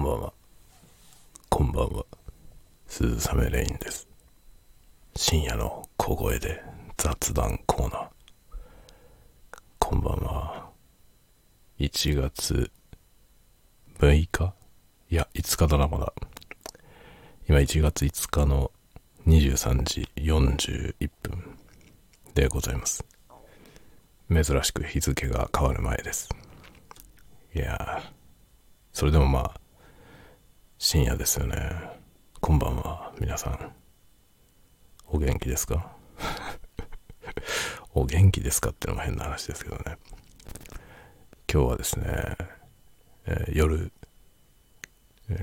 こんばんは。こんばんは。鈴雨レインです。深夜の小声で雑談コーナー。こんばんは。1月6日？いや、5日だな、まだ。今1月5日の23時41分でございます。珍しく日付が変わる前です。いや、それでもまあ、深夜ですよね。こんばんは、皆さん。お元気ですか？お元気ですかってのも変な話ですけどね。今日はですね、えー夜、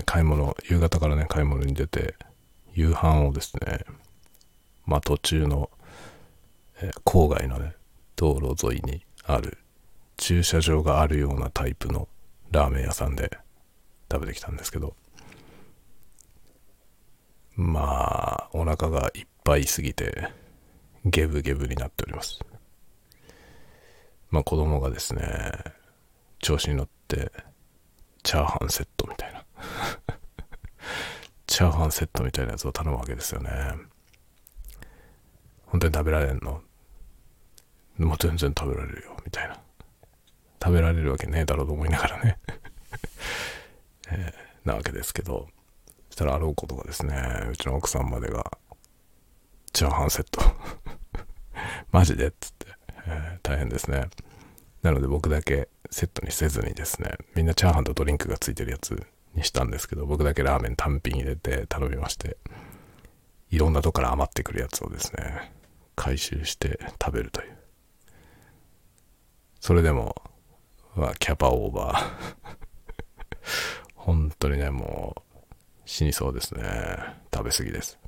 買い物、夕方からね、買い物に出て、夕飯をですね、まあ途中の、えー郊外のね、道路沿いにある駐車場があるようなタイプのラーメン屋さんで食べてきたんですけど、まあ、お腹がいっぱいすぎて、ゲブゲブになっております。まあ子供がですね、調子に乗って、チャーハンセットみたいな。チャーハンセットみたいなやつを頼むわけですよね。本当に食べられんの？もう全然食べられるよ、みたいな。食べられるわけねえだろうと思いながらね。えーなわけですけど、たらあろうことがですね、うちの奥さんまでが、チャーハンセット。マジで？っつって、えー大変ですね。なので僕だけセットにせずにですね、みんなチャーハンとドリンクがついてるやつにしたんですけど、僕だけラーメン単品入れて頼みまして、いろんなとこから余ってくるやつをですね、回収して食べるという。それでも、まあ、キャパオーバー。本当にね、もう、死にそうですね。食べ過ぎです。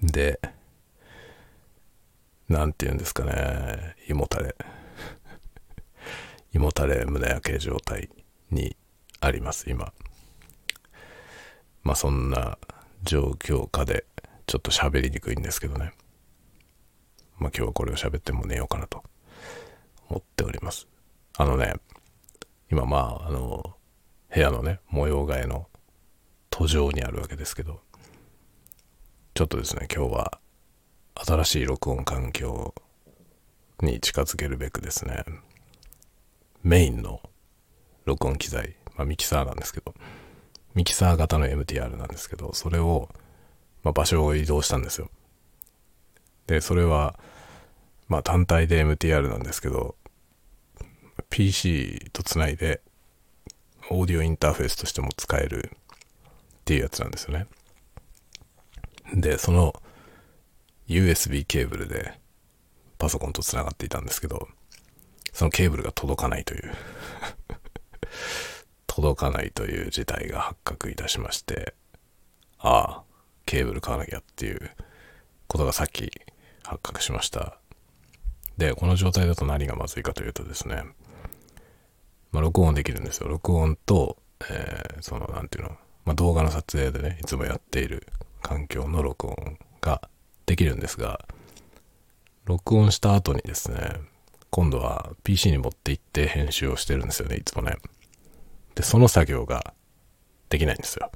で、なんて言うんですかね、胃もたれ。胃もたれ胸焼け状態にあります、今。まあそんな状況下で、ちょっと喋りにくいんですけどね。まあ今日はこれを喋っても寝ようかなと思っております。あのね、今まあ、あの、部屋のね、模様替えの途上にあるわけですけど、ちょっとですね、今日は新しい録音環境に近づけるべくですね、メインの録音機材、まあミキサーなんですけど、ミキサー型の MTR なんですけど、それを、まあ、場所を移動したんですよ。で、それは、まあ単体で MTR なんですけど、PC とつないで、オーディオインターフェースとしても使えるっていうやつなんですよね。で、その USB ケーブルでパソコンとつながっていたんですけど、そのケーブルが届かないという 届かないという事態が発覚いたしまして、ああ、ケーブル買わなきゃっていうことがさっき発覚しました。で、この状態だと何がまずいかというとですね、まあ、録音できるんですよ。録音と、えーその、なんていうの、まあ、動画の撮影でね、いつもやっている環境の録音ができるんですが、録音した後にですね、今度は PC に持って行って編集をしてるんですよね、いつもね。で、その作業ができないんですよ。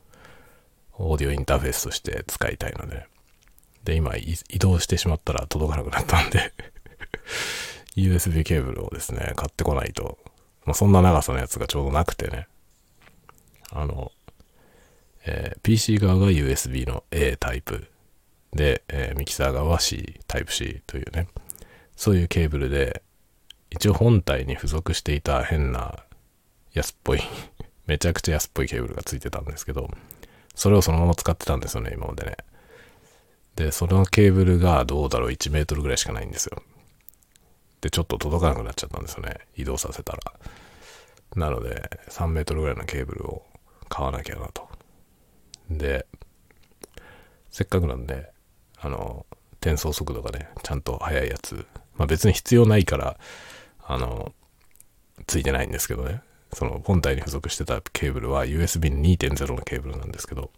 オーディオインターフェースとして使いたいので。で、今移動してしまったら届かなくなったんで USB ケーブルをですね、買ってこないと、まあ、そんな長さのやつがちょうどなくてね、あの、えー PC 側が USB の A タイプで、えーミキサー側は C タイプ C というね、そういうケーブルで、一応本体に付属していた変な安っぽい、めちゃくちゃ安っぽいケーブルがついてたんですけど、それをそのまま使ってたんですよね、今までね。で、そのケーブルがどうだろう、1メートルぐらいしかないんですよ。で、ちょっと届かなくなっちゃったんですよね。移動させたら。なので、3メートルぐらいのケーブルを買わなきゃなと。で、せっかくなんで、あの、転送速度がね、ちゃんと速いやつ。まあ別に必要ないから、あの、ついてないんですけどね。その本体に付属してたケーブルは USB 2.0のケーブルなんですけど、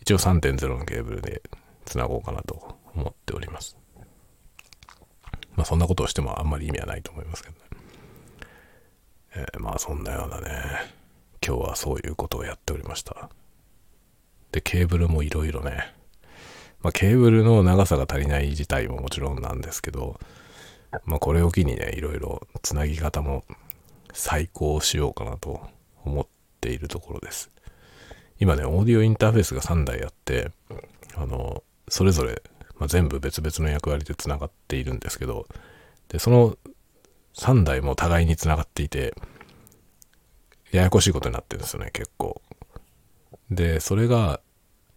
一応3.0のケーブルで繋ごうかなと思っております。まあそんなことをしてもあんまり意味はないと思いますけどね。えーまあそんなようなね、今日はそういうことをやっておりました。で、ケーブルもいろいろね、まあ、ケーブルの長さが足りない自体ももちろんなんですけど、まあ、これを機にね、いろいろつなぎ方も再考しようかなと思っているところです。今ね、オーディオインターフェースが3台あって、あの、それぞれ、まあ、全部別々の役割でつながっているんですけど、で、その3台も互いにつながっていて、ややこしいことになってるんですよね、結構。で、それが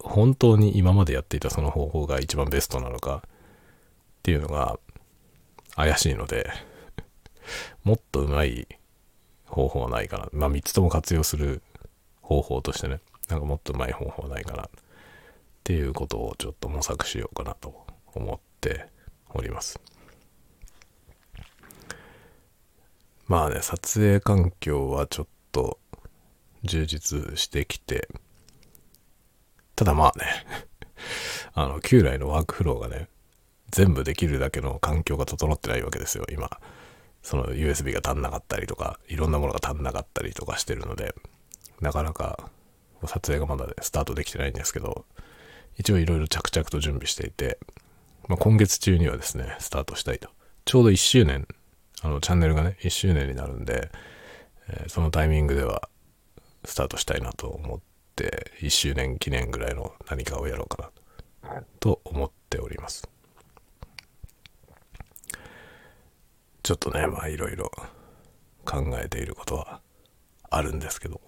本当に今までやっていたその方法が一番ベストなのかっていうのが怪しいので、もっとうまい方法はないかな。まあ3つとも活用する方法としてね、なんかもっとうまい方法はないかなっていうことをちょっと模索しようかなと思っております。まあね、撮影環境はちょっと充実してきて、ただまあね、あの、旧来のワークフローがね、全部できるだけの環境が整ってないわけですよ、今。その USB が足んなかったりとか、いろんなものが足んなかったりとかしてるので、なかなか撮影がまだ、ね、スタートできてないんですけど、一応いろいろ着々と準備していて、まあ、今月中にはですね、スタートしたいと。ちょうど1周年、あの、チャンネルがね、1周年になるんで、えーそのタイミングではスタートしたいなと思っ、1周年記念ぐらいの何かをやろうかな、と思っております。ちょっとね、まあいろいろ考えていることはあるんですけど、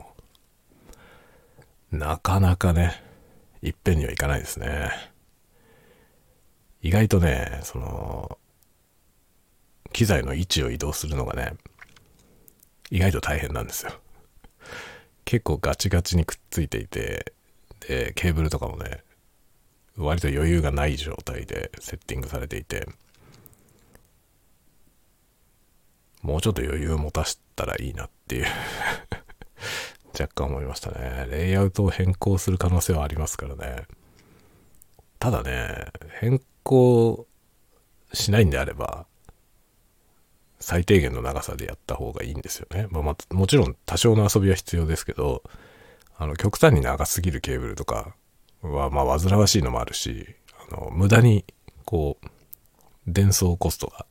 なかなかね、いっぺんにはいかないですね。意外とね、その、機材の位置を移動するのがね、意外と大変なんですよ。結構ガチガチにくっついていて、で、ケーブルとかもね、割と余裕がない状態でセッティングされていて、もうちょっと余裕を持たせたらいいなっていう 若干思いましたね。レイアウトを変更する可能性はありますからね。ただね、変更しないんであれば、最低限の長さでやった方がいいんですよね。まあ、まもちろん多少の遊びは必要ですけど、あの、極端に長すぎるケーブルとかは、まあ、煩わしいのもあるし、あの、無駄に、こう、伝送コストが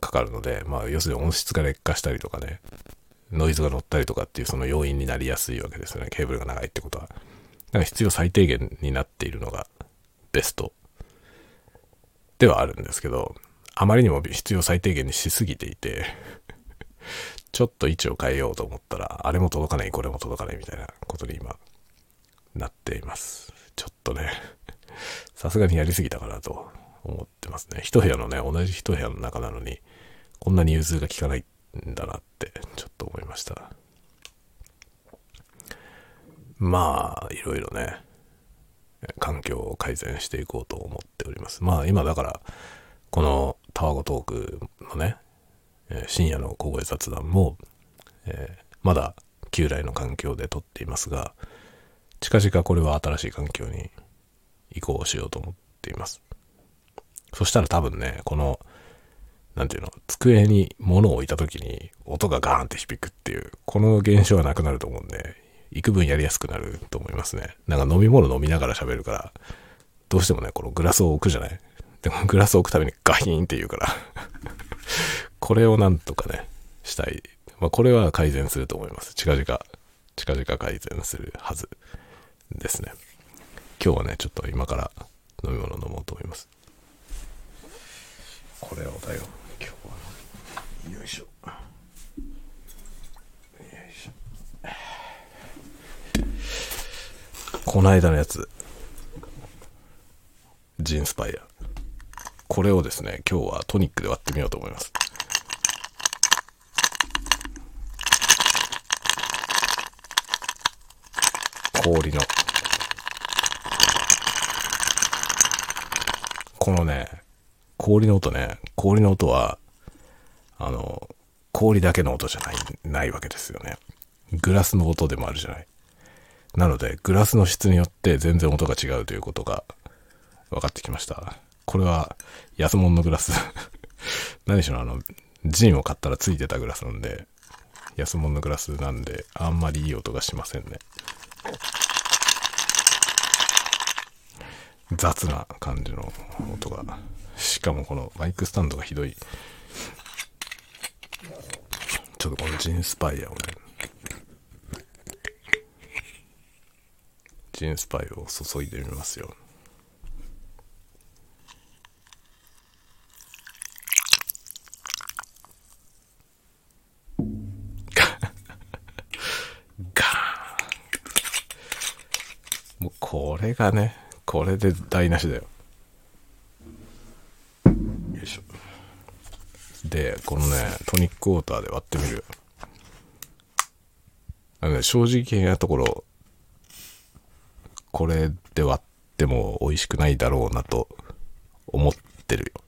かかるので、まあ、要するに音質が劣化したりとかね、ノイズが乗ったりとかっていうその要因になりやすいわけですよね。ケーブルが長いってことは。だから必要最低限になっているのがベストではあるんですけど、あまりにも必要最低限にしすぎていて、ちょっと位置を変えようと思ったら、あれも届かない、これも届かないみたいなことに今、なっています。ちょっとね、さすがにやりすぎたかなと思ってますね。一部屋のね、同じ一部屋の中なのに、こんなに融通が効かないんだなって、ちょっと思いました。まあ、いろいろね、環境を改善していこうと思っております。まあ、今だから、このタワゴトークのね、えー深夜の小声雑談も、えーまだ旧来の環境で撮っていますが、近々これは新しい環境に移行しようと思っています。そしたら多分ね、この、なんていうの、机に物を置いた時に音がガーンって響くっていう、この現象はなくなると思うんで、幾分やりやすくなると思いますね。なんか飲み物飲みながら喋るから、どうしてもね、このグラスを置くじゃない？でも グラス置くためにガヒーンって言うから、これをなんとかね、したい。まあ、これは改善すると思います。近々、近々改善するはずですね。今日はね、ちょっと今から飲み物飲もうと思います。これをだよ、今日は。よいしょ。よいしょ。この間のやつ。ジンスパイア。これをですね、今日はトニックで割ってみようと思います。氷の。このね、氷の音ね、氷の音は、あの、氷だけの音じゃない、ないわけですよね。グラスの音でもあるじゃない。なので、グラスの質によって全然音が違うということが分かってきました。これは安物のグラス。何しろあの、ジンを買ったらついてたグラスなんで、安物のグラスなんで、あんまりいい音がしませんね。雑な感じの音が。しかもこのマイクスタンドがひどい。ちょっとこのジンスパイアをね、ジンスパイを注いでみますよ。ガーンもうこれがね、これで台無しだよ。よいしょ。で、このね、トニックウォーターで割ってみる。あのね、正直なところ、これで割っても美味しくないだろうなと思ってるよ。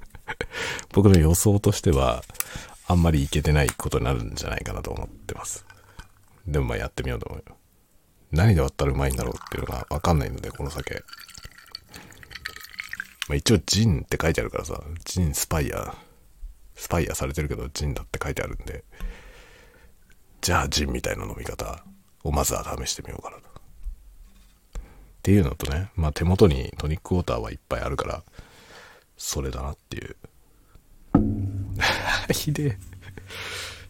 僕の予想としては、あんまりいけてないことになるんじゃないかなと思ってます。でもまあやってみようと思うよ。何で割ったらうまいんだろうっていうのがわかんないので、この酒。まあ、一応ジンって書いてあるからさ、ジンスパイア、スパイアされてるけどジンだって書いてあるんで、じゃあジンみたいな飲み方をまずは試してみようかなと。っていうのとね、まあ手元にトニックウォーターはいっぱいあるから、それだなっていう。ひで。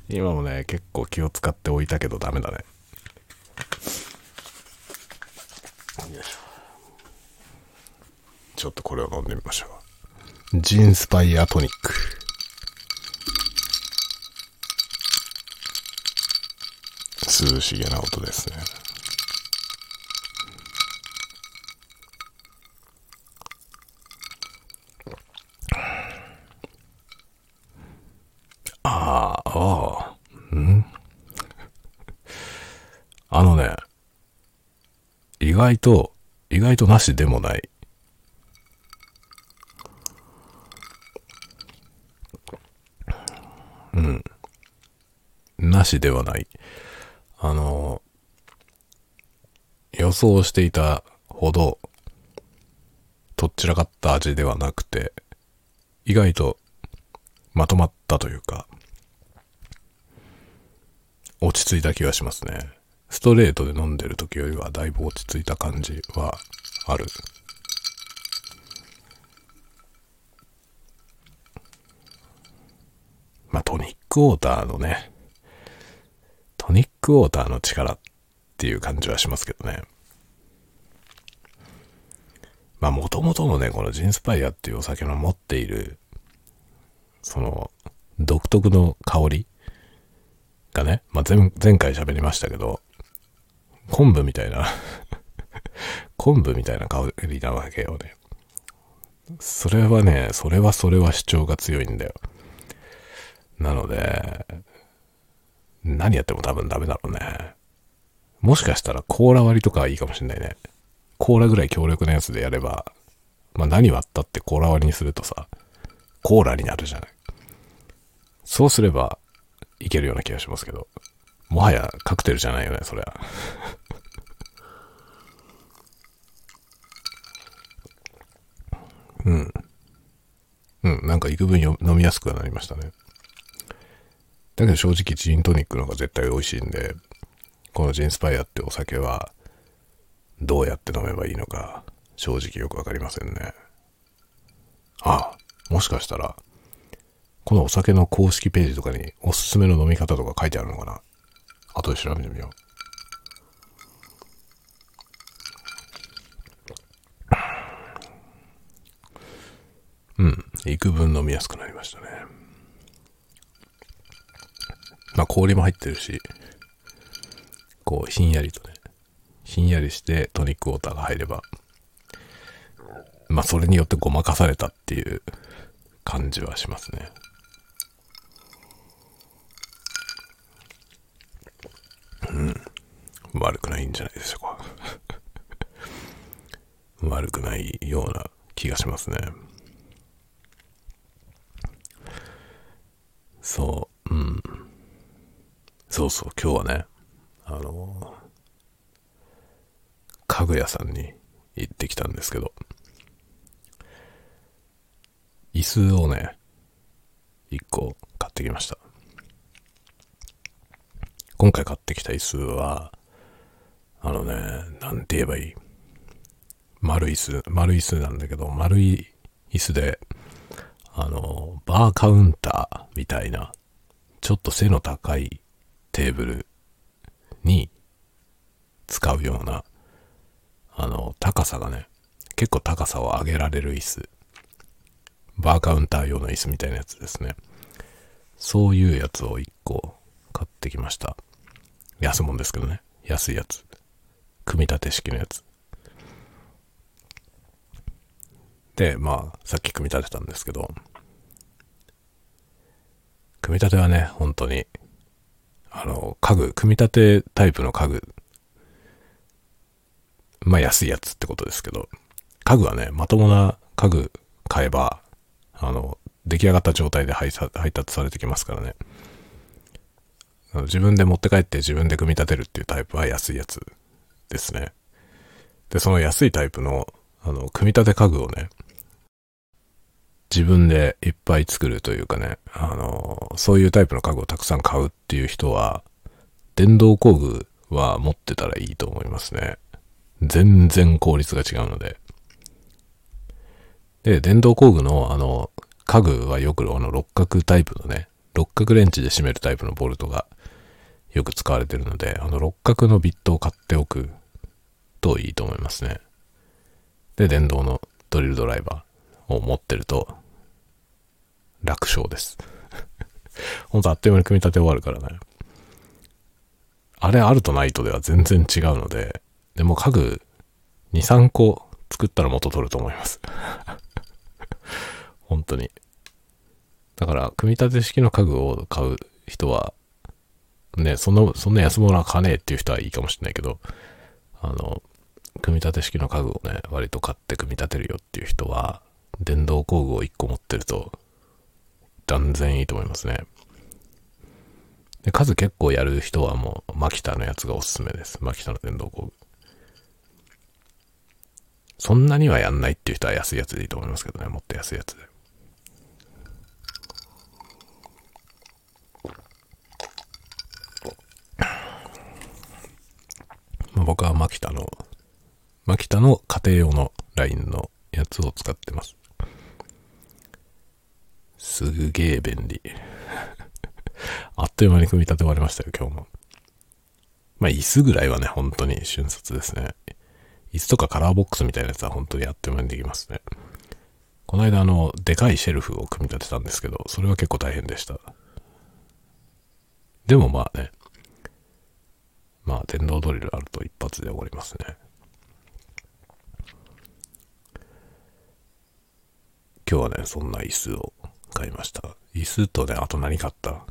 今もね、結構気を使っておいたけどダメだね。よいしょ。ちょっとこれを飲んでみましょう。ジンスパイアトニック。涼しげな音ですね。ああ、ああ、うん？あのね、意外と、意外となしでもない。うん。ではない。あの、予想していたほど、とっちらかった味ではなくて、意外とまとまったというか、落ち着いた気がしますね。ストレートで飲んでる時よりはだいぶ落ち着いた感じはある。まあ、トニックウォーターのね、クォーターの力っていう感じはしますけどね。まあ、もともとのね、このジンスパイアっていうお酒の持っている、その、独特の香りがね、まあ、前前回喋りましたけど、昆布みたいな 昆布みたいな香りなわけよね。それはね、それはそれは主張が強いんだよ。なので、何やっても多分ダメだろうね。もしかしたらコーラ割りとかはいいかもしんないね。コーラぐらい強力なやつでやれば、まあ何割ったってコーラ割りにするとさ、コーラになるじゃない。そうすれば、いけるような気がしますけど。もはやカクテルじゃないよね、そりゃ。うん。うん、なんか幾分よ飲みやすくはなりましたね。だけど正直ジントニックの方が絶対美味しいんで、このジンスパイアってお酒は、どうやって飲めばいいのか、正直よくわかりませんね。ああ、もしかしたら、このお酒の公式ページとかにおすすめの飲み方とか書いてあるのかな後で調べてみよう。うん。幾分飲みやすくなりましたね。まあ氷も入ってるし、こうひんやりとね、ひんやりしてトニックウォーターが入れば、まあそれによってごまかされたっていう感じはしますね。うん。悪くないんじゃないでしょうか。悪くないような気がしますね。そう、うん。そうそう、今日はね、あの、家具屋さんに行ってきたんですけど、椅子をね、一個買ってきました。今回買ってきた椅子は、あのね、なんて言えばいい。丸椅子、丸椅子なんだけど、丸い椅子で、あの、バーカウンターみたいな、ちょっと背の高いテーブルに使うような、あの、高さがね、結構高さを上げられる椅子。バーカウンター用の椅子みたいなやつですね。そういうやつを1個買ってきました。安物ですけどね。安いやつ。組み立て式のやつ。で、まあ、さっき組み立てたんですけど、組み立てはね、本当に、あの、家具、組み立てタイプの家具、まあ安いやつってことですけど、家具はね、まともな家具買えば、あの、出来上がった状態で配達されてきますからね。自分で持って帰って自分で組み立てるっていうタイプは安いやつですね。で、その安いタイプの、あの、組み立て家具をね、自分でいっぱい作るというかね、あの、そういうタイプの家具をたくさん買うっていう人は、電動工具は持ってたらいいと思いますね。全然効率が違うので。で、電動工具のあの、家具はよくあの六角タイプのね、六角レンチで締めるタイプのボルトがよく使われてるので、あの六角のビットを買っておくといいと思いますね。で、電動のドリルドライバーを持ってると楽勝です。ほんとあっという間に組み立て終わるからね。あれあるとないとでは全然違うので、でも家具2、3個作ったら元取ると思います 本当に。だから、組み立て式の家具を買う人は、ね、そんな、そんな安物は買わねえっていう人はいいかもしれないけど、あの、組み立て式の家具をね、割と買って組み立てるよっていう人は、電動工具を1個持ってると、断然いいと思いますね。で数結構やる人はもう、マキタのやつがおすすめです。マキタの電動工具。そんなにはやんないっていう人は安いやつでいいと思いますけどね、もっと安いやつで。僕はマキタの、マキタの家庭用のラインのやつを使ってます。すげえ便利。あっという間に組み立て終わりましたよ、今日も。まあ、椅子ぐらいはね、本当に瞬殺ですね。椅子とかカラーボックスみたいなやつは本当にあっという間にできますね。この間あの、でかいシェルフを組み立てたんですけど、それは結構大変でした。でもまあね、まあ電動ドリルあると一発で終わりますね。今日はね、そんな椅子を買いました。椅子とね、あと何買った？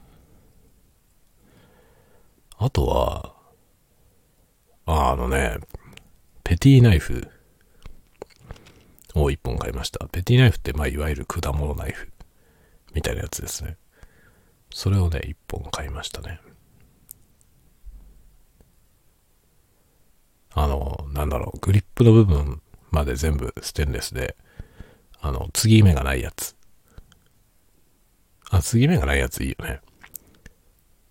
あとは、あのね、ペティナイフを一本買いました。ペティナイフって、まあ、いわゆる果物ナイフみたいなやつですね。それをね、一本買いましたね。あの、なんだろう、グリップの部分まで全部ステンレスで、あの、継ぎ目がないやつ。あ、継ぎ目がないやついいよね。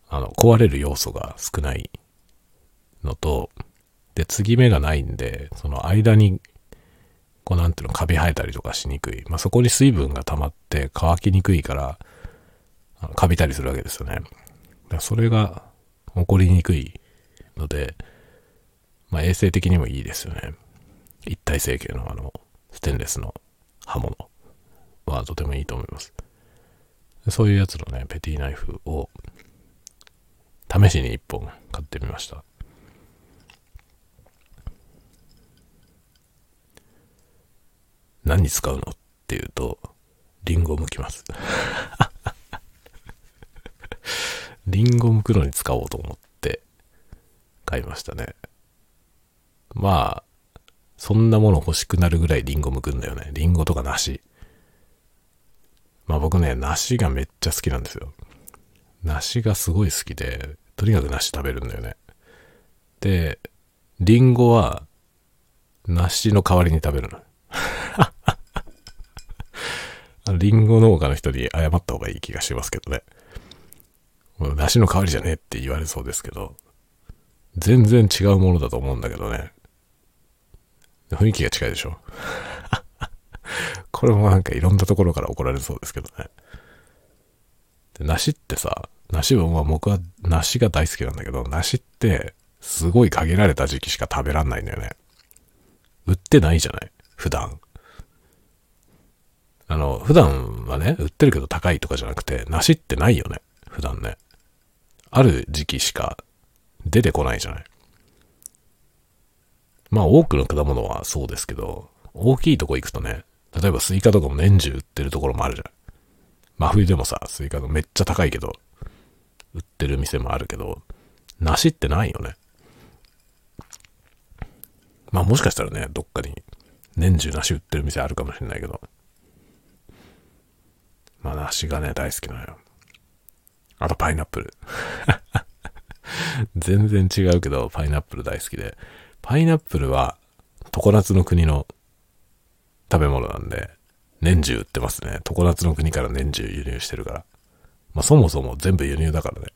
あの、壊れる要素が少ないのと、で、継ぎ目がないんで、その間に、こうなんていうの、カビ生えたりとかしにくい。まあ、そこに水分が溜まって乾きにくいから、あのカビたりするわけですよね。だそれが起こりにくいので、まあ、衛生的にもいいですよね。一体成形のあの、ステンレスの刃物はとてもいいと思います。そういうやつのね、ペティナイフを試しに一本買ってみました。何に使うのっていうと、リンゴを剥きます。リンゴを剥くのに使おうと思って買いましたね。まあ、そんなもの欲しくなるぐらいリンゴ剥くんだよね。リンゴとか梨。まあ僕ね、梨がめっちゃ好きなんですよ。梨がすごい好きで、とにかく梨食べるんだよね。で、リンゴは、梨の代わりに食べるの。リンゴ農家の人に謝った方がいい気がしますけどね。梨の代わりじゃねえって言われそうですけど、全然違うものだと思うんだけどね。雰囲気が近いでしょ これもなんかいろんなところから怒られそうですけどね。で梨ってさ、梨は、まあ僕は梨が大好きなんだけど、梨ってすごい限られた時期しか食べらんないんだよね。売ってないじゃない？普段。あの、普段はね、売ってるけど高いとかじゃなくて、梨ってないよね？普段ね。ある時期しか出てこないじゃない？まあ多くの果物はそうですけど、大きいとこ行くとね、例えばスイカとかも年中売ってるところもあるじゃん。真冬でもさ、スイカのめっちゃ高いけど、売ってる店もあるけど、梨ってないよね。まあもしかしたらね、どっかに年中梨売ってる店あるかもしれないけど。まあ梨がね、大好きなのよ。あとパイナップル。全然違うけど、パイナップル大好きで。パイナップルは常夏の国の食べ物なんで、年中売ってますね。常夏の国から年中輸入してるから。まあそもそも全部輸入だからね。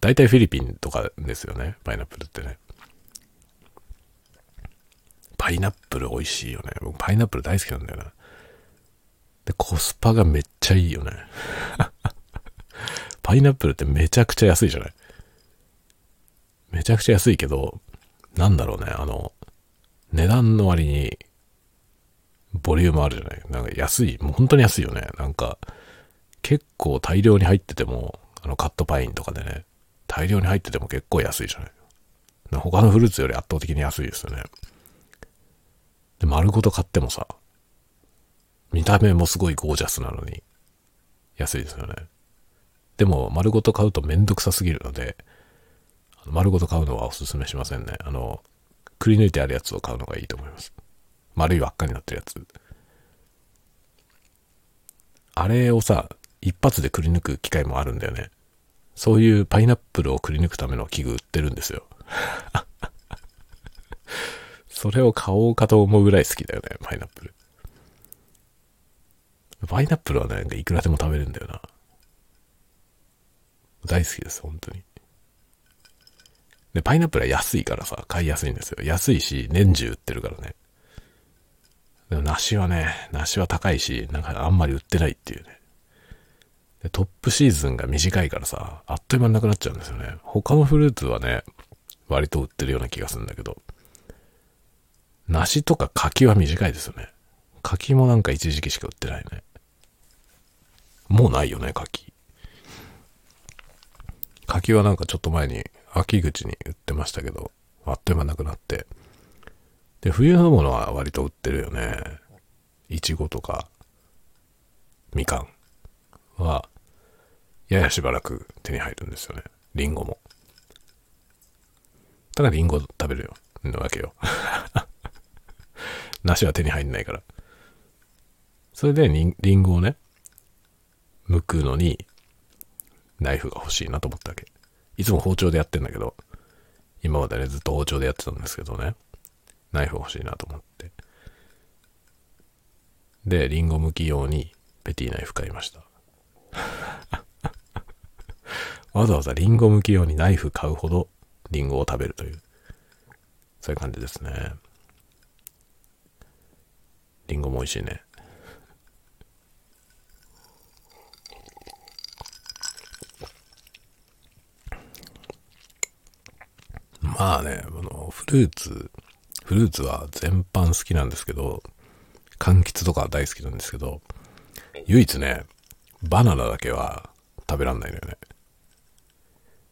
大体フィリピンとかですよね。パイナップルってね。パイナップル美味しいよね。僕パイナップル大好きなんだよな。で、コスパがめっちゃいいよね。パイナップルってめちゃくちゃ安いじゃないめちゃくちゃ安いけど、なんだろうね、あの、値段の割に、ボリュームあるじゃないなんか安い、もう本当に安いよね。なんか、結構大量に入ってても、あのカットパインとかでね、大量に入ってても結構安いじゃない他のフルーツより圧倒的に安いですよね。で、丸ごと買ってもさ、見た目もすごいゴージャスなのに、安いですよね。でも、丸ごと買うとめんどくさすぎるので、丸ごと買うのはおすすめしませんね。あの、くり抜いてあるやつを買うのがいいと思います。丸い輪っかになってるやつ。あれをさ、一発でくり抜く機械もあるんだよね。そういうパイナップルをくり抜くための器具売ってるんですよ。それを買おうかと思うぐらい好きだよね、パイナップル。パイナップルはね、いくらでも食べるんだよな。大好きです、本当に。で、パイナップルは安いからさ、買いやすいんですよ。安いし、年中売ってるからね。でも梨はね、梨は高いし、なんかあんまり売ってないっていうね。トップシーズンが短いからさ、あっという間になくなっちゃうんですよね。他のフルーツはね、割と売ってるような気がするんだけど、梨とか柿は短いですよね。柿もなんか一時期しか売ってないね。もうないよね、柿。柿はなんかちょっと前に秋口に売ってましたけど、あっという間なくなって。で、冬のものは割と売ってるよね。いちごとか、みかんは、ややしばらく手に入るんですよね。りんごも。ただりんご食べるよ。なわけよ。梨は手に入んないから。それでりんごをね、剥くのに、ナイフが欲しいなと思ったわけ。いつも包丁でやってんだけど、今までね、ずっと包丁でやってたんですけどね、ナイフ欲しいなと思って。で、リンゴ剥き用にペティナイフ買いました。わざわざリンゴ剥き用にナイフ買うほどリンゴを食べるという、そういう感じですね。リンゴも美味しいね。まあね、あの、フルーツ、フルーツは全般好きなんですけど、柑橘とか大好きなんですけど、唯一ね、バナナだけは食べらんないのよね。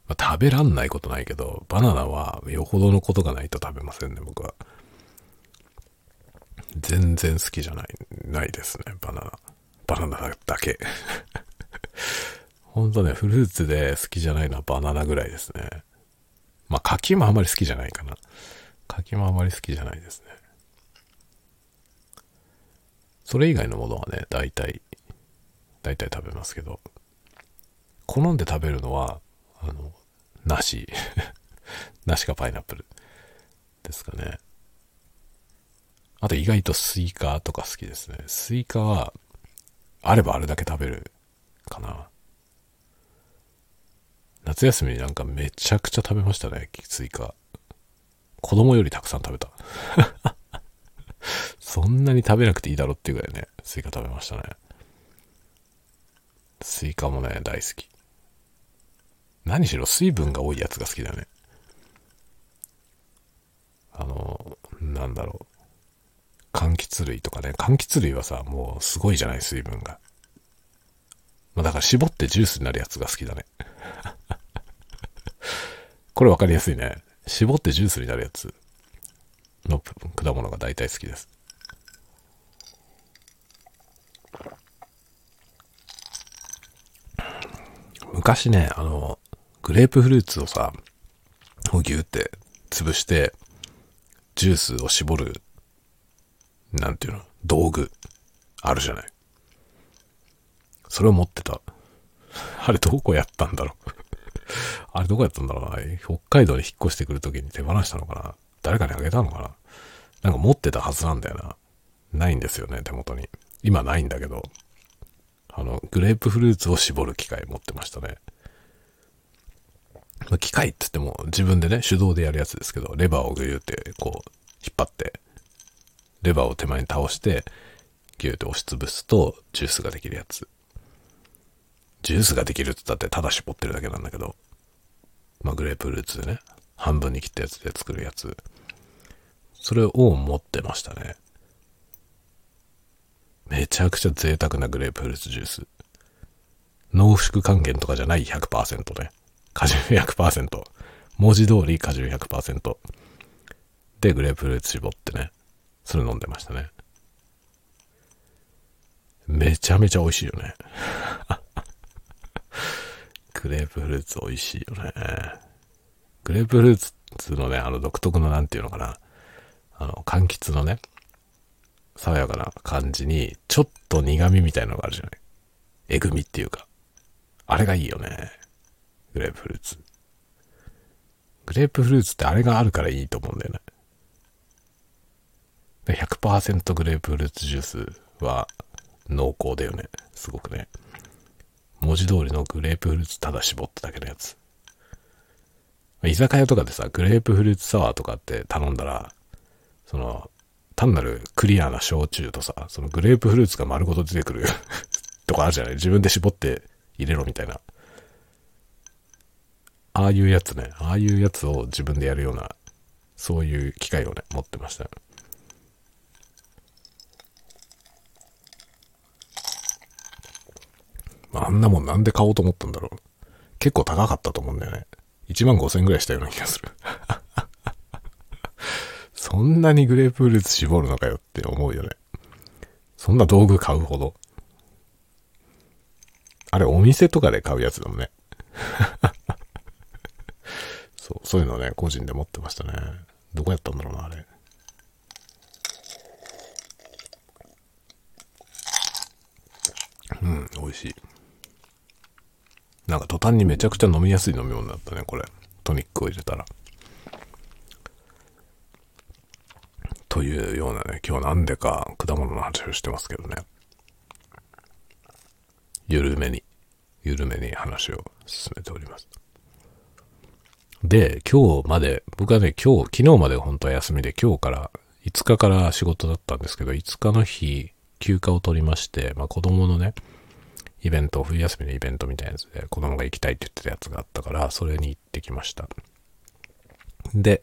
まあ、食べらんないことないけど、バナナはよほどのことがないと食べませんね、僕は。全然好きじゃない、ないですね、バナナ。バナナだけ。ほんとね、フルーツで好きじゃないのはバナナぐらいですね。まあ、柿もあんまり好きじゃないかな。柿もあまり好きじゃないですね。それ以外のものはね、大体、大体食べますけど、好んで食べるのは、あの、梨。梨かパイナップルですかね。あと意外とスイカとか好きですね。スイカは、あればあれだけ食べるかな。夏休みになんかめちゃくちゃ食べましたね、スイカ。子供よりたくさん食べた。そんなに食べなくていいだろっていうぐらいね、スイカ食べましたね。スイカもね、大好き。何しろ水分が多いやつが好きだね。あの、なんだろう。柑橘類とかね。柑橘類はさ、もうすごいじゃない、水分が。まあ、だから絞ってジュースになるやつが好きだね。これわかりやすいね。絞ってジュースになるやつの果物が大体好きです。昔ね、あの、グレープフルーツをさ、をギュって潰して、ジュースを絞る、なんていうの、道具、あるじゃない。それを持ってた。あれどこやったんだろうあれどこやったんだろうな。北海道に引っ越してくるときに手放したのかな。誰かにあげたのかな。なんか持ってたはずなんだよな。ないんですよね、手元に。今ないんだけど。あの、グレープフルーツを絞る機械持ってましたね。ま、機械って言っても自分でね、手動でやるやつですけど、レバーをグーってこう、引っ張って、レバーを手前に倒して、ギューって押しつぶすと、ジュースができるやつ。ジュースができるって言ったってただ絞ってるだけなんだけど、まあ、グレープフルーツでね、半分に切ったやつで作るやつ。それを持ってましたね。めちゃくちゃ贅沢なグレープフルーツジュース。濃縮還元とかじゃない100%ね。果汁100%。文字通り果汁100%。で、グレープフルーツ絞ってね。それ飲んでましたね。めちゃめちゃ美味しいよね。グレープフルーツ美味しいよね。グレープフルーツのね、あの独特のなんていうのかな。あの、柑橘のね、爽やかな感じに、ちょっと苦味みたいなのがあるじゃない。えぐみっていうか。あれがいいよね。グレープフルーツ。グレープフルーツってあれがあるからいいと思うんだよね。100%グレープフルーツジュースは濃厚だよね。すごくね。文字通りのグレープフルーツただ絞っただけのやつ。居酒屋とかでさ、グレープフルーツサワーとかって頼んだら、その、単なるクリアな焼酎とさ、そのグレープフルーツが丸ごと出てくる とかあるじゃない？自分で絞って入れろみたいな。ああいうやつね、ああいうやつを自分でやるような、そういう機械をね、持ってました。あんなもんなんで買おうと思ったんだろう。結構高かったと思うんだよね。1万5千ぐらいしたような気がする。そんなにグレープフルーツ絞るのかよって思うよね。そんな道具買うほど。あれ、お店とかで買うやつだもんね。そう、そういうのね、個人で持ってましたね。どこやったんだろうな、あれ。うん、美味しい。なんか途端にめちゃくちゃ飲みやすい飲み物だったね、これ。トニックを入れたら。というようなね、今日なんでか果物の話をしてますけどね。緩めに、緩めに話を進めております。で、今日まで、僕はね、今日、昨日まで本当は休みで、今日から、5日から仕事だったんですけど、5日の日、休暇を取りまして、まあ子供のね、イベント、冬休みのイベントみたいなやつで子供が行きたいって言ってたやつがあったから、それに行ってきました。で、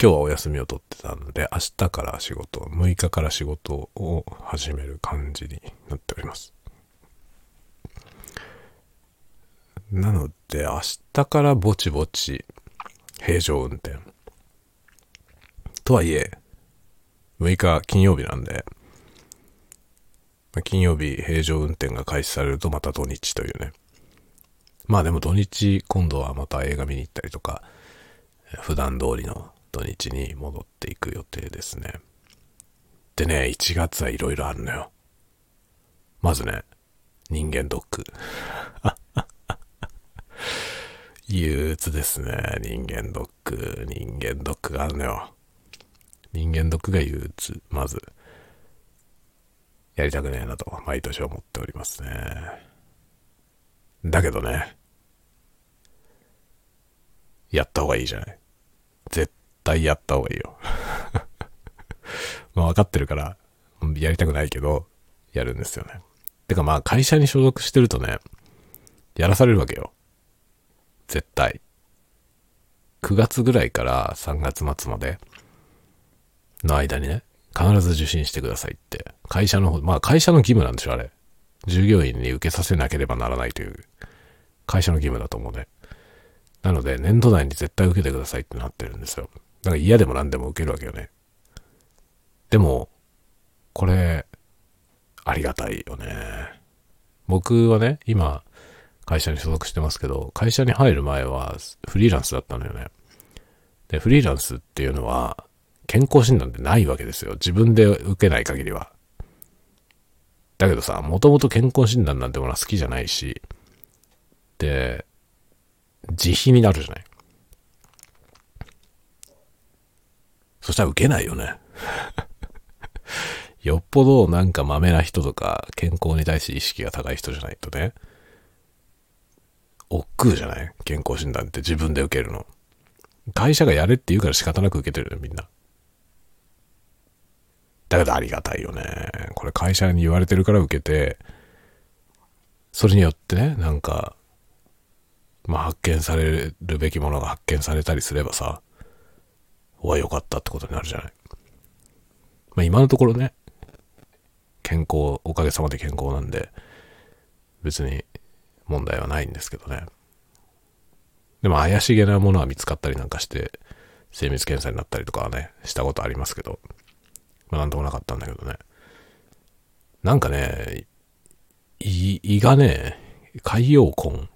今日はお休みを取ってたので、明日から仕事、6日から仕事を始める感じになっております。なので、明日からぼちぼち平常運転。とはいえ、6日金曜日なんで、ま金曜日平常運転が開始されるとまた土日というね。まあでも土日今度はまた映画見に行ったりとか、普段通りの土日に戻っていく予定ですね。でね、1月はいろいろあるのよ。まずね、人間ドック。憂鬱ですね。人間ドック。人間ドックがあるのよ。人間ドックが憂鬱。まず。やりたくねえなと、毎年思っておりますね。だけどね、やった方がいいじゃない。絶対やった方がいいよ。まあ分かってるから、やりたくないけど、やるんですよね。てかまあ会社に所属してるとね、やらされるわけよ。絶対。9月ぐらいから3月末までの間にね、必ず受診してくださいって。会社の方、まあ会社の義務なんでしょ、あれ。従業員に受けさせなければならないという会社の義務だと思うね。なので、年度内に絶対受けてくださいってなってるんですよ。だから嫌でも何でも受けるわけよね。でも、これ、ありがたいよね。僕はね、今、会社に所属してますけど、会社に入る前はフリーランスだったのよね。で、フリーランスっていうのは、健康診断ってないわけですよ。自分で受けない限りは。だけどさ、もともと健康診断なんてものは好きじゃないし、で、自費になるじゃない。そしたら受けないよね。よっぽどなんか豆な人とか健康に対して意識が高い人じゃないとね、億劫じゃない？健康診断って自分で受けるの。会社がやれって言うから仕方なく受けてるよ、みんな。だけどありがたいよね。これ会社に言われてるから受けて、それによってね、なんか、まあ発見されるべきものが発見されたりすればさ、おわ、よかったってことになるじゃない。まあ今のところね、健康、おかげさまで健康なんで、別に問題はないんですけどね。でも怪しげなものは見つかったりなんかして、精密検査になったりとかはね、したことありますけど、まあなんともなかったんだけどね。なんかね、胃、胃がね、海洋根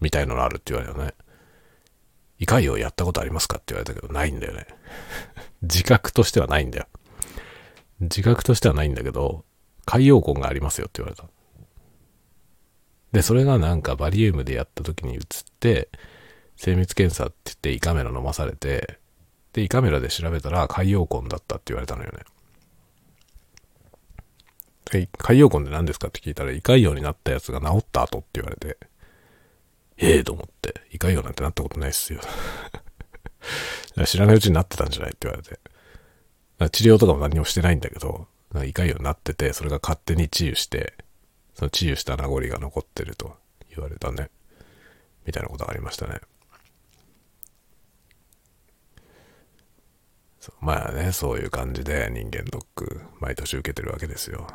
みたいのがあるって言われたね。胃潰瘍やったことありますかって言われたけど、ないんだよね。自覚としてはないんだよ。自覚としてはないんだけど、海洋根がありますよって言われた。で、それがなんかバリウムでやった時に移って、精密検査って言って胃カメラ飲まされて、で、胃カメラで調べたら海洋根だったって言われたのよね。で海洋根って何ですかって聞いたら胃潰瘍になったやつが治った後って言われて、ええと思って、胃潰瘍なんてなったことないっすよ。知らないうちになってたんじゃないって言われて。治療とかも何もしてないんだけど、胃潰瘍になってて、それが勝手に治癒して、その治癒した名残が残ってると言われたね。みたいなことがありましたね。まあね、そういう感じで人間ドック毎年受けてるわけですよ。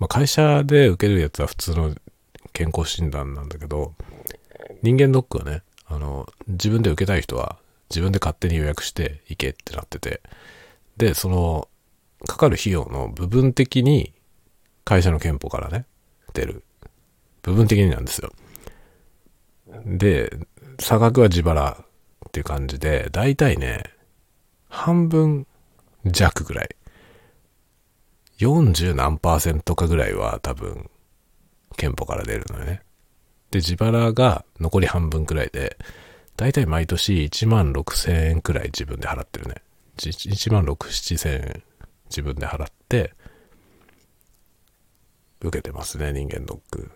まあ会社で受けるやつは普通の健康診断なんだけど、人間ドックはね、あの、自分で受けたい人は自分で勝手に予約して行けってなってて、で、その、かかる費用の部分的に会社の憲法からね、出る。部分的になんですよ。で、差額は自腹っていう感じで、だいたいね、半分弱ぐらい。40何パーセントかぐらいは多分、憲法から出るのよね。で、自腹が残り半分くらいで、だいたい毎年1万6千円くらい自分で払ってるね。1万6、7千円自分で払って、受けてますね、人間ドック。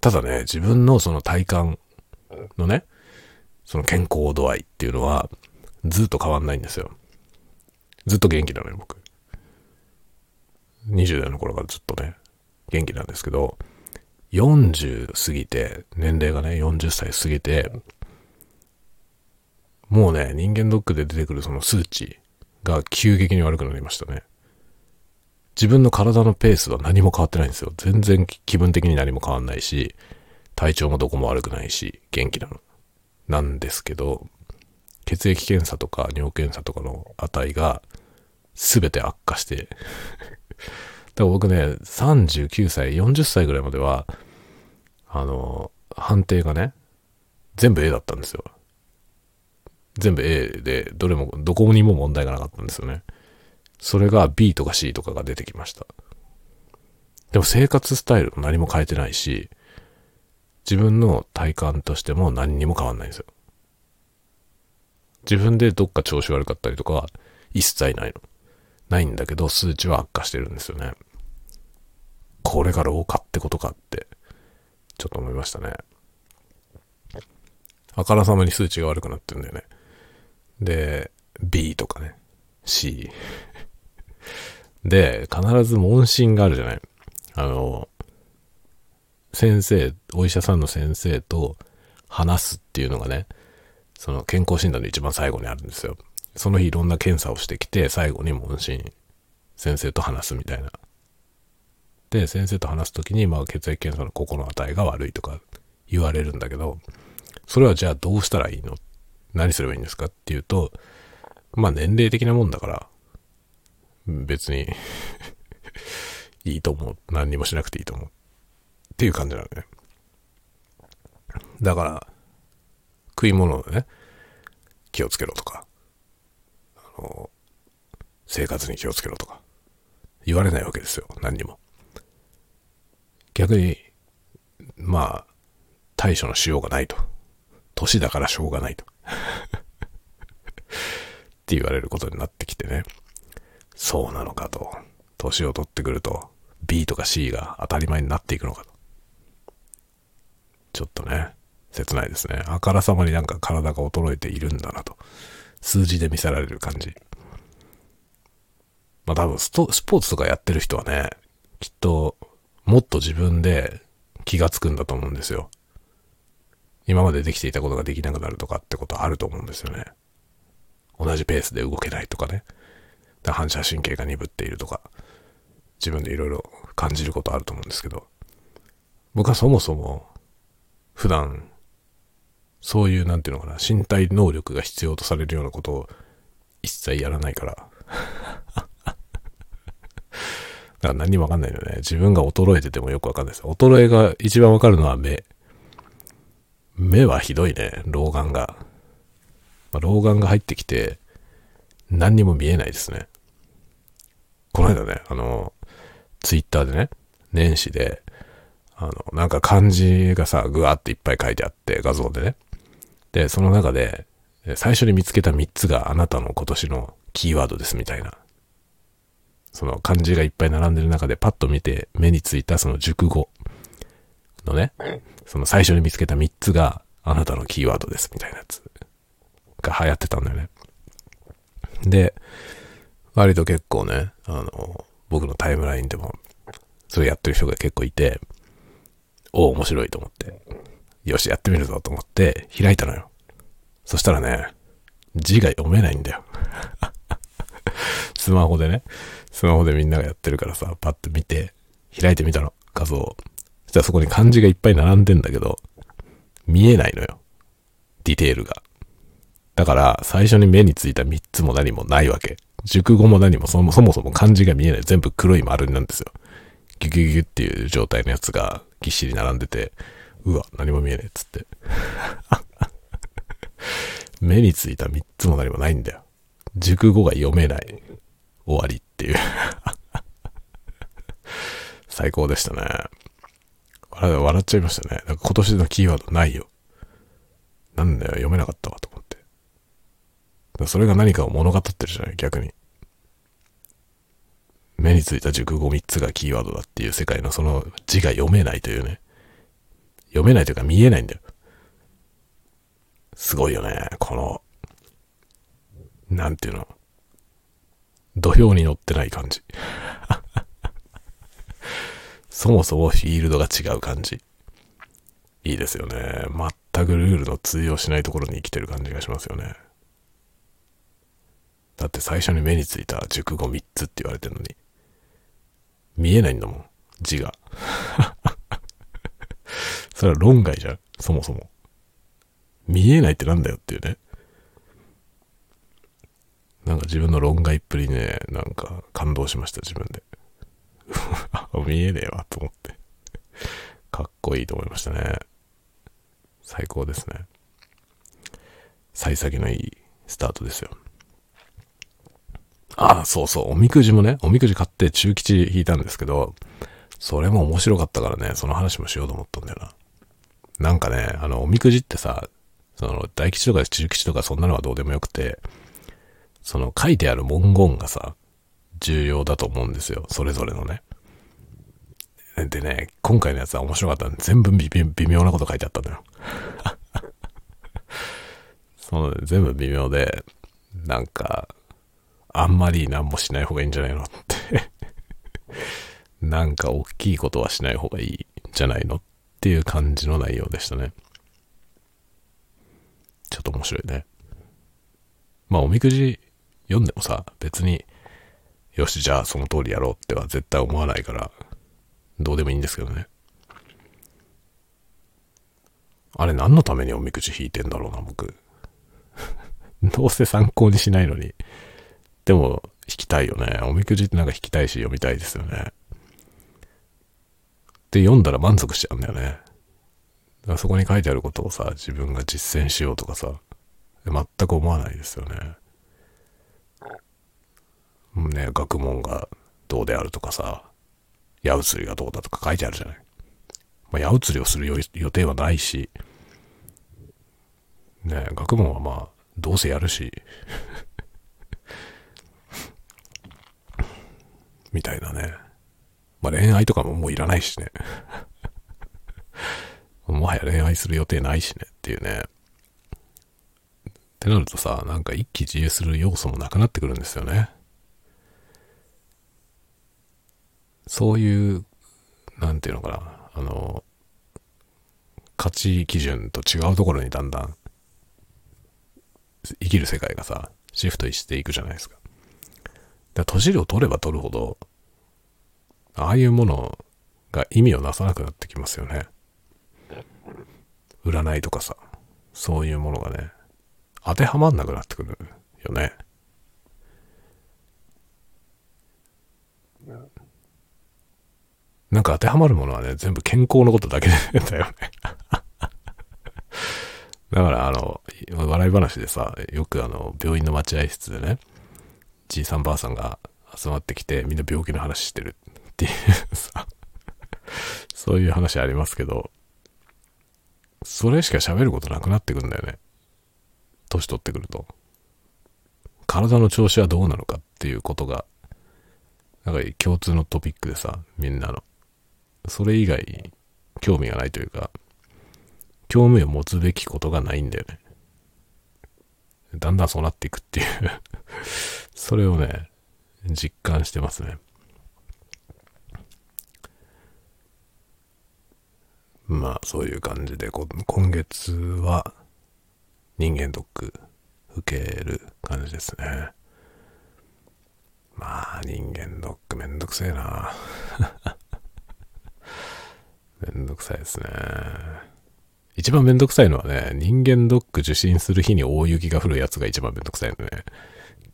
ただね、自分のその体感のね、その健康度合いっていうのは、ずっと変わんないんですよ。ずっと元気なのよ、僕。20代の頃からずっとね、元気なんですけど、40過ぎて、年齢がね、40歳過ぎて、もうね、人間ドックで出てくるその数値が急激に悪くなりましたね。自分の体のペースは何も変わってないんですよ。全然気分的に何も変わんないし、体調もどこも悪くないし、元気なの。なんですけど、血液検査とか尿検査とかの値が全て悪化して、だから僕ね、39歳、40歳ぐらいまでは、あの、判定がね、全部 A だったんですよ。全部 A で、どれも、どこにも問題がなかったんですよね。それが B とか C とかが出てきました。でも生活スタイルも何も変えてないし、自分の体感としても何にも変わんないんですよ。自分でどっか調子悪かったりとかは一切ないの。ないんだけど数値は悪化してるんですよね。これが老化ってことかって、ちょっと思いましたね。あからさまに数値が悪くなってるんだよね。で、B とかね、C。で、必ず問診があるじゃない。あの、先生、お医者さんの先生と話すっていうのがね、その健康診断の一番最後にあるんですよ。その日いろんな検査をしてきて、最後に問診、先生と話すみたいな。で、先生と話すときに、まあ血液検査のここの値が悪いとか言われるんだけど、それはじゃあどうしたらいいの？何すればいいんですかっていうと、まあ年齢的なもんだから、別に いいと思う。何にもしなくていいと思う。っていう感じなのね。だから、食い物でね、気をつけろとか、の、生活に気をつけろとか、言われないわけですよ。何にも。逆に、まあ、対処のしようがないと。年だからしょうがないと。って言われることになってきてね。そうなのかと。年を取ってくると B とか C が当たり前になっていくのかと。ちょっとね、切ないですね。あからさまになんか体が衰えているんだなと。数字で見せられる感じ。まあ多分スポーツとかやってる人はね、きっともっと自分で気がつくんだと思うんですよ。今までできていたことができなくなるとかってことあると思うんですよね。同じペースで動けないとかね。反射神経が鈍っているとか、自分でいろいろ感じることあると思うんですけど、僕はそもそも、普段、そういう、なんていうのかな、身体能力が必要とされるようなことを一切やらないから。だから何もわかんないよね。自分が衰えててもよくわかんないです。衰えが一番わかるのは目。目はひどいね、老眼が。まあ、老眼が入ってきて、何にも見えないですね。この間ね、あの、ツイッターでね、年始で、あの、なんか漢字がさ、ぐわっていっぱい書いてあって、画像でね。で、その中で、最初に見つけた3つがあなたの今年のキーワードですみたいな。その漢字がいっぱい並んでる中でパッと見て目についたその熟語のね、その最初に見つけた3つがあなたのキーワードですみたいなやつが流行ってたんだよね。で、割と結構ね、あの、僕のタイムラインでも、それやってる人が結構いて、お面白いと思って、よし、やってみるぞと思って開いたのよ。そしたらね、字が読めないんだよ。スマホでね、スマホでみんながやってるからさ、パッと見て、開いてみたの、画像。そしたらそこに漢字がいっぱい並んでんだけど、見えないのよ。ディテールが。だから、最初に目についた3つも何もないわけ。熟語も何もそもそもそも漢字が見えない。全部黒い丸なんですよ。ギュギュギュっていう状態のやつがぎっしり並んでて、うわ、何も見えねえっつって。目についた3つも何もないんだよ。熟語が読めない。終わりっていう 最高でしたね。笑っちゃいましたね。なんか今年のキーワードないよ。なんだよ、読めなかったわと思って。それが何かを物語ってるじゃない、逆に。目についた熟語3つがキーワードだっていう世界のその字が読めないというね。読めないというか見えないんだよ。すごいよね。この、なんていうの。土俵に乗ってない感じ。そもそもフィールドが違う感じ。いいですよね。全くルールの通用しないところに生きてる感じがしますよね。だって最初に目についた熟語3つって言われてるのに。見えないんだもん。字が。それは論外じゃん。そもそも。見えないってなんだよっていうね。なんか自分の論外っぷりね、なんか感動しました、自分で。見えねえわ、と思って。かっこいいと思いましたね。最高ですね。幸先のいいスタートですよ。ああ、そうそう。おみくじもね、おみくじ買って中吉引いたんですけど、それも面白かったからね、その話もしようと思ったんだよな。なんかね、あの、おみくじってさ、その、大吉とか中吉とかそんなのはどうでもよくて、その書いてある文言がさ、重要だと思うんですよ。それぞれのね。でね、今回のやつは面白かった全部微妙なこと書いてあったんだよ。その全部微妙で、なんか、あんまり何もしない方がいいんじゃないのって なんか大きいことはしない方がいいんじゃないのっていう感じの内容でしたね。ちょっと面白いね。まあおみくじ読んでもさ、別に、よし、じゃあその通りやろうっては絶対思わないから、どうでもいいんですけどね。あれ何のためにおみくじ引いてんだろうな、僕。どうせ参考にしないのに。でも、引きたいよね。おみくじってなんか引きたいし読みたいですよね。で、読んだら満足しちゃうんだよね。だからそこに書いてあることをさ、自分が実践しようとかさ、全く思わないですよね。ね、学問がどうであるとかさ、矢移りがどうだとか書いてあるじゃない。まあ、矢移りをする予定はないし、ね、学問はまあ、どうせやるし、みたいなね。まあ恋愛とかももういらないしね。もはや恋愛する予定ないしねっていうね。ってなるとさ、なんか一喜自由する要素もなくなってくるんですよね。そういう、なんていうのかな、あの、価値基準と違うところにだんだん生きる世界がさ、シフトしていくじゃないですか。だから年を取れば取るほど、ああいうものが意味をなさなくなってきますよね。占いとかさ、そういうものがね、当てはまんなくなってくるよね。なんか当てはまるものはね、全部健康のことだけだよね だからあの、笑い話でさ、よくあの、病院の待合室でね、じいさんばあさんが集まってきて、みんな病気の話してるていうさ、そういう話ありますけど、それしか喋ることなくなってくんだよね。年取ってくると。体の調子はどうなのかっていうことが、なんか共通のトピックでさ、みんなの。それ以外、興味がないというか、興味を持つべきことがないんだよね。だんだんそうなっていくっていうそれをね、実感してますね。まあ、そういう感じで、今月は人間ドック受ける感じですね。まあ、人間ドックめんどくせえな。めんどくさいですね。一番めんどくさいのはね、人間ドック受診する日に大雪が降るやつが一番めんどくさいのね。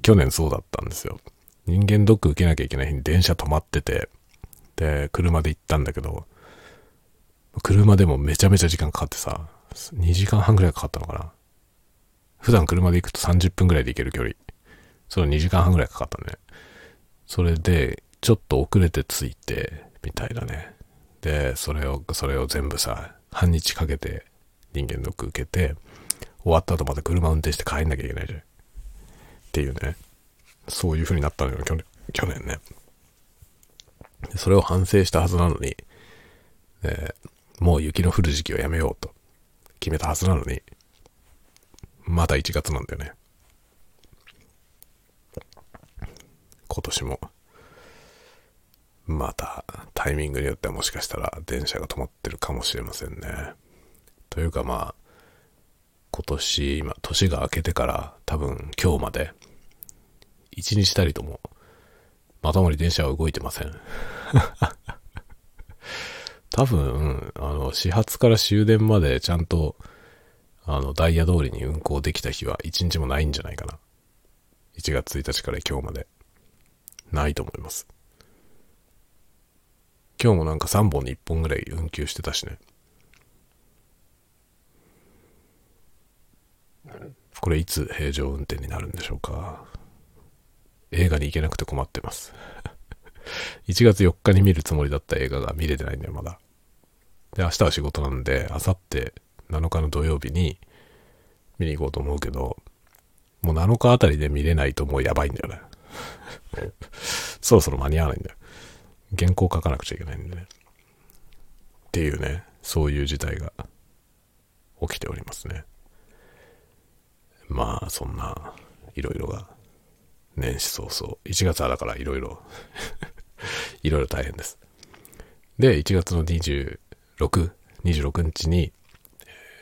去年そうだったんですよ。人間ドック受けなきゃいけない日に電車止まってて、で、車で行ったんだけど、車でもめちゃめちゃ時間かかってさ、2時間半くらいかかったのかな。普段車で行くと30分くらいで行ける距離。その2時間半くらいかかったね。それで、ちょっと遅れて着いて、みたいなね。で、それを、それを全部さ、半日かけて人間ドック受けて、終わった後また車運転して帰んなきゃいけないじゃん。っていうね。そういう風になったのよ、去年、去年ね。それを反省したはずなのに、えー、もう雪の降る時期はやめようと決めたはずなのに、まだ1月なんだよね。今年も。またタイミングによってはもしかしたら電車が止まってるかもしれませんね。というかまあ、今年、今、年が明けてから多分今日まで、一日たりとも、まともに電車は動いてません。多分、あの、始発から終電までちゃんと、あの、ダイヤ通りに運行できた日は一日もないんじゃないかな。1月1日から今日まで。ないと思います。今日もなんか3本に1本ぐらい運休してたしね。これいつ平常運転になるんでしょうか。映画に行けなくて困ってます。1月4日に見るつもりだった映画が見れてないんだよ、まだ。で、明日は仕事なんで、明後日7日の土曜日に見に行こうと思うけど、もう7日あたりで見れないともうやばいんだよね。そろそろ間に合わないんだよ。原稿書かなくちゃいけないんでね。っていうね、そういう事態が起きておりますね。まあそんないろいろが年始早々1月はだからいろいろ いろいろ大変ですで1月の2626日に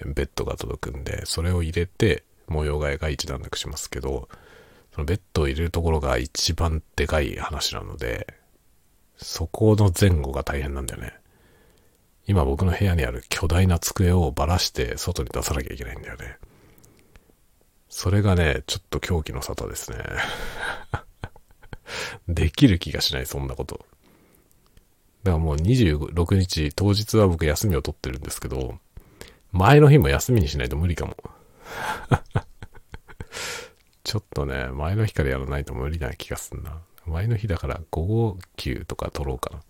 ベッドが届くんでそれを入れて模様替えが一段落しますけどそのベッドを入れるところが一番でかい話なのでそこの前後が大変なんだよね今僕の部屋にある巨大な机をばらして外に出さなきゃいけないんだよね。それがね、ちょっと狂気の沙汰ですね。できる気がしない、そんなこと。だからもう26日、当日は僕休みを取ってるんですけど、前の日も休みにしないと無理かも。ちょっとね、前の日からやらないと無理な気がすんな。前の日だから午後休とか取ろうかな。っ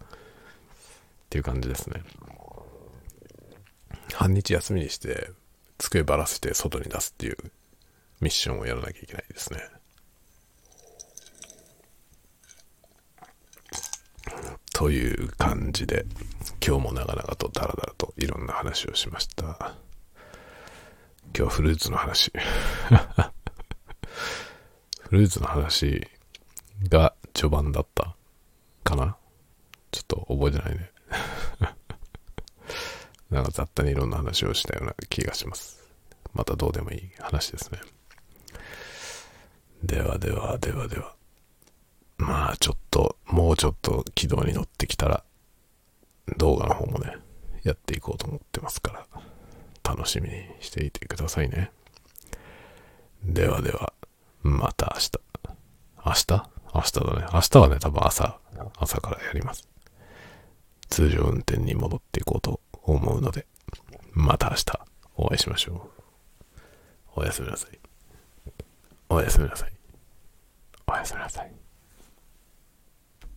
ていう感じですね。半日休みにして、机ばらして外に出すっていうミッションをやらなきゃいけないですね。という感じで、今日も長々とダラダラといろんな話をしました。今日はフルーツの話。フルーツの話が序盤だったかな？ちょっと覚えてないね。なんか雑多にいろんな話をしたような気がします。またどうでもいい話ですね。ではではではでは。まあちょっと、もうちょっと軌道に乗ってきたら、動画の方もね、やっていこうと思ってますから、楽しみにしていてくださいね。ではでは、また明日。明日？明日だね。明日はね、多分朝、朝からやります。通常運転に戻っていこうと思うので、また明日お会いしましょう。おやすみなさい。おやすみなさい。おやすみなさい。